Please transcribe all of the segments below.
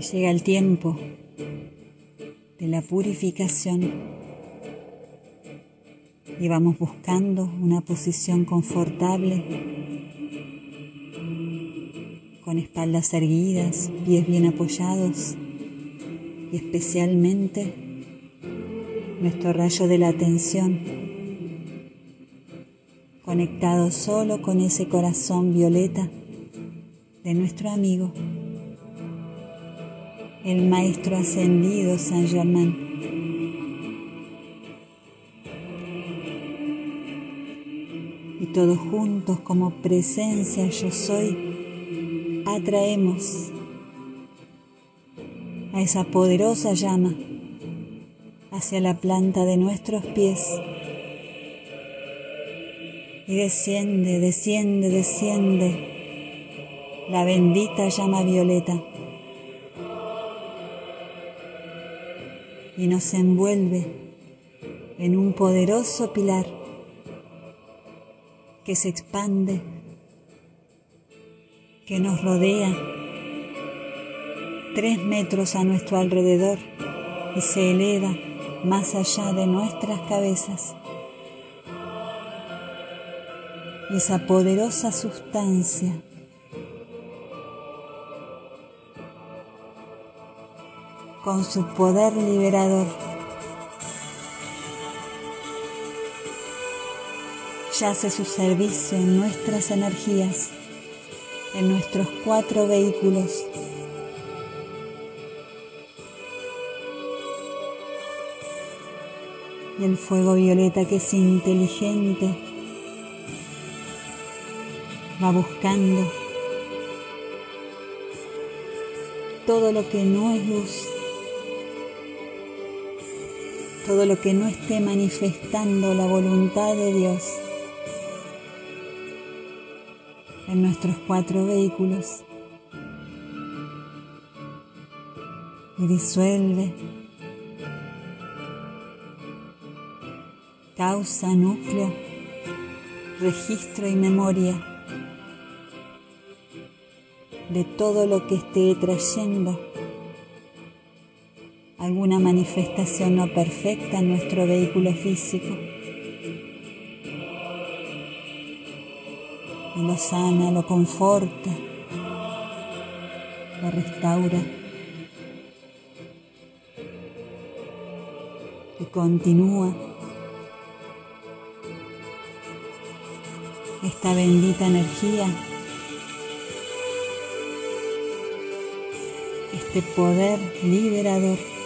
Llega el tiempo de la purificación y vamos buscando una posición confortable con espaldas erguidas, pies bien apoyados y especialmente nuestro rayo de la atención conectado solo con ese corazón violeta de nuestro amigo, el Maestro Ascendido San Germán. Y todos juntos como presencia yo soy, atraemos a esa poderosa llama hacia la planta de nuestros pies y desciende, desciende, desciende la bendita llama violeta y nos envuelve en un poderoso pilar que se expande, que nos rodea tres metros a nuestro alrededor y se eleva más allá de nuestras cabezas. Esa poderosa sustancia con su poder liberador. Yace su servicio en nuestras energías, en nuestros cuatro vehículos. Y el fuego violeta que es inteligente va buscando todo lo que no es luz, todo lo que no esté manifestando la voluntad de Dios en nuestros cuatro vehículos. Y disuelve. Causa, núcleo, registro y memoria de todo lo que esté trayendo alguna manifestación no perfecta en nuestro vehículo físico. Y lo sana, lo conforta, lo restaura. Y continúa esta bendita energía, este poder liberador,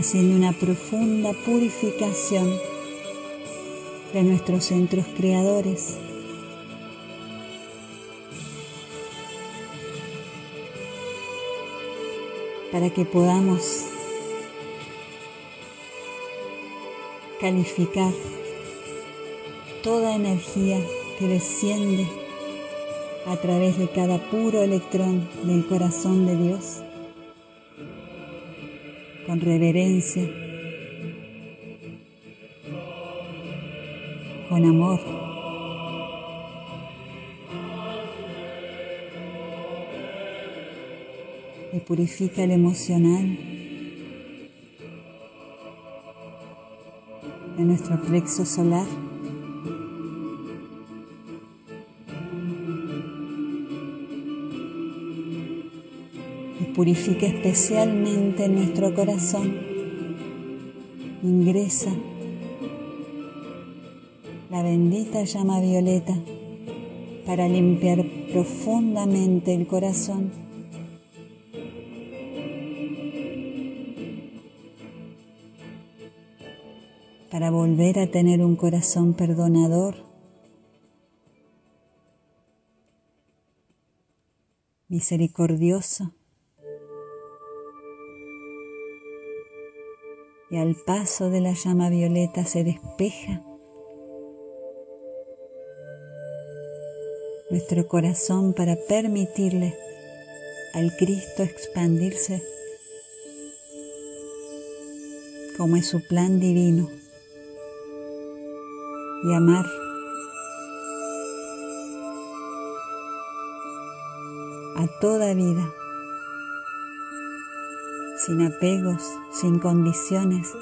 haciendo una profunda purificación de nuestros centros creadores. para que podamos calificar toda energía que desciende a través de cada puro electrón del corazón de Dios, con reverencia, con amor. Y purifica el emocional de nuestro plexo solar. Purifica especialmente nuestro corazón. Ingresa la bendita llama violeta para limpiar profundamente el corazón. Para volver a tener un corazón perdonador. misericordioso y al paso de la llama violeta se despeja. Nuestro corazón para permitirle al Cristo expandirse como es su plan divino y amar. A toda vida, sin apegos, sin condiciones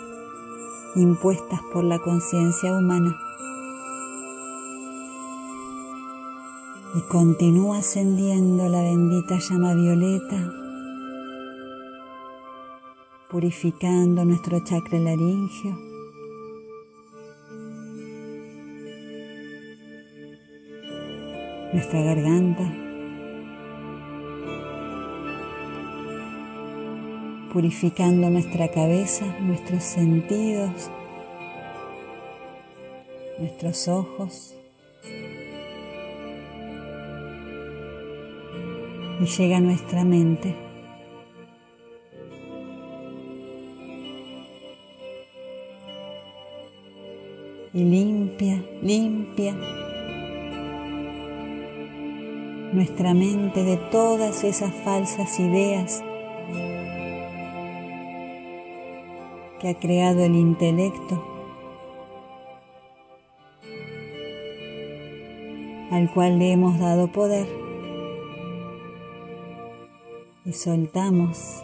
impuestas por la conciencia humana. Y continúa ascendiendo la bendita llama violeta, purificando nuestro chakra laringio nuestra garganta, purificando nuestra cabeza, nuestros sentidos, nuestros ojos. Y llega a nuestra mente. Y limpia, limpia nuestra mente de todas esas falsas ideas que ha creado el intelecto, al cual le hemos dado poder y soltamos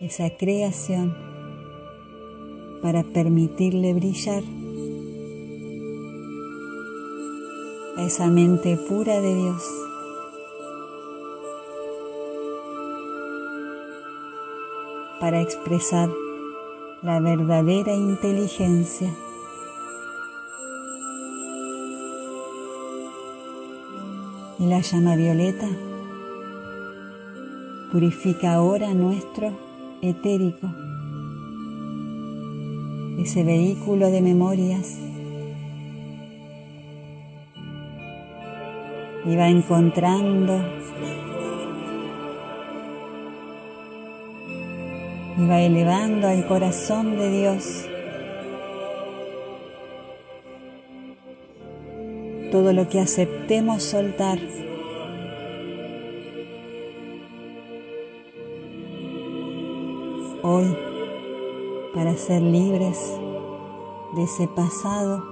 esa creación para permitirle brillar a esa mente pura de Dios. Para expresar la verdadera inteligencia. Y la llama violeta purifica ahora nuestro etérico, ese vehículo de memorias y va encontrando y va elevando al corazón de Dios todo lo que aceptemos soltar. Hoy, para ser libres de ese pasado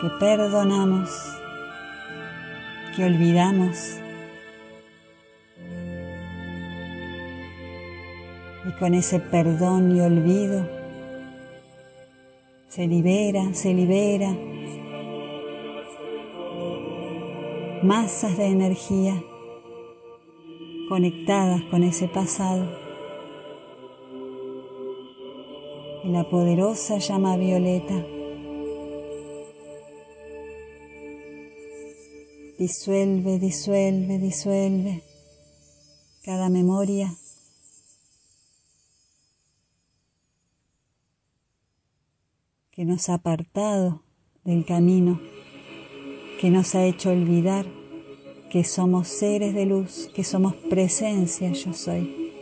que perdonamos que olvidamos. Con ese perdón y olvido se libera, se libera masas de energía conectadas con ese pasado. Y la poderosa llama violeta Disuelve, disuelve, disuelve cada memoria. Que nos ha apartado del camino, que nos ha hecho olvidar que somos seres de luz, que somos presencia, yo soy.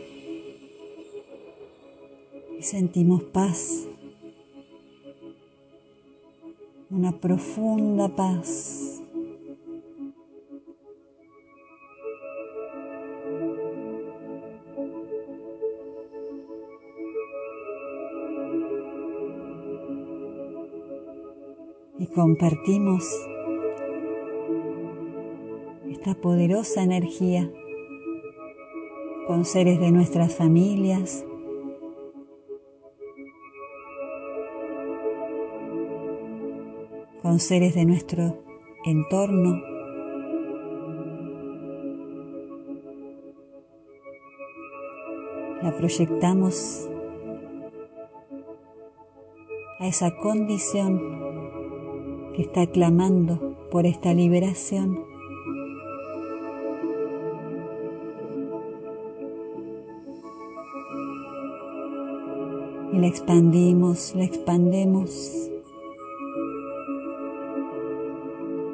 Y sentimos paz, una profunda paz. Compartimos esta poderosa energía con seres de nuestras familias, con seres de nuestro entorno. La proyectamos a esa condición que está clamando por esta liberación. Y la expandimos, la expandemos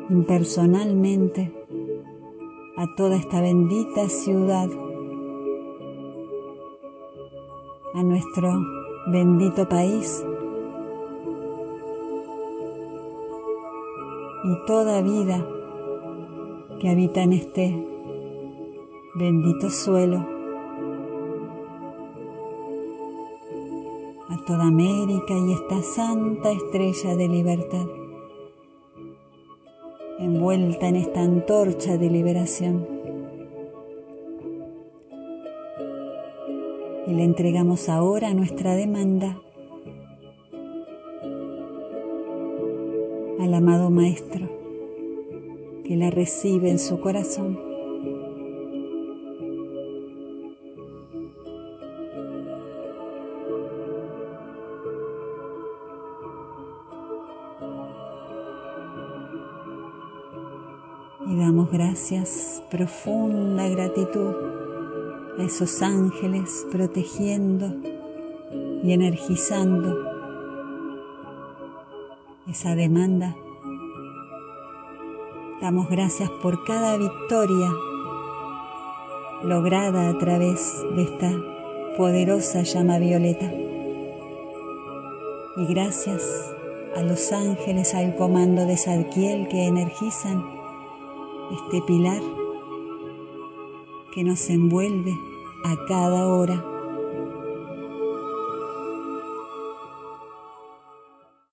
impersonalmente a toda esta bendita ciudad, a nuestro bendito país y toda vida que habita en este bendito suelo, a toda América y esta santa estrella de libertad. envuelta en esta antorcha de liberación. Y le entregamos ahora nuestra demanda al amado Maestro, que la recibe en su corazón. y damos gracias, profunda gratitud a esos ángeles protegiendo y energizando esa demanda. Damos gracias por cada victoria lograda a través de esta poderosa llama violeta. Y gracias a los ángeles al comando de Sadkiel que energizan este pilar que nos envuelve a cada hora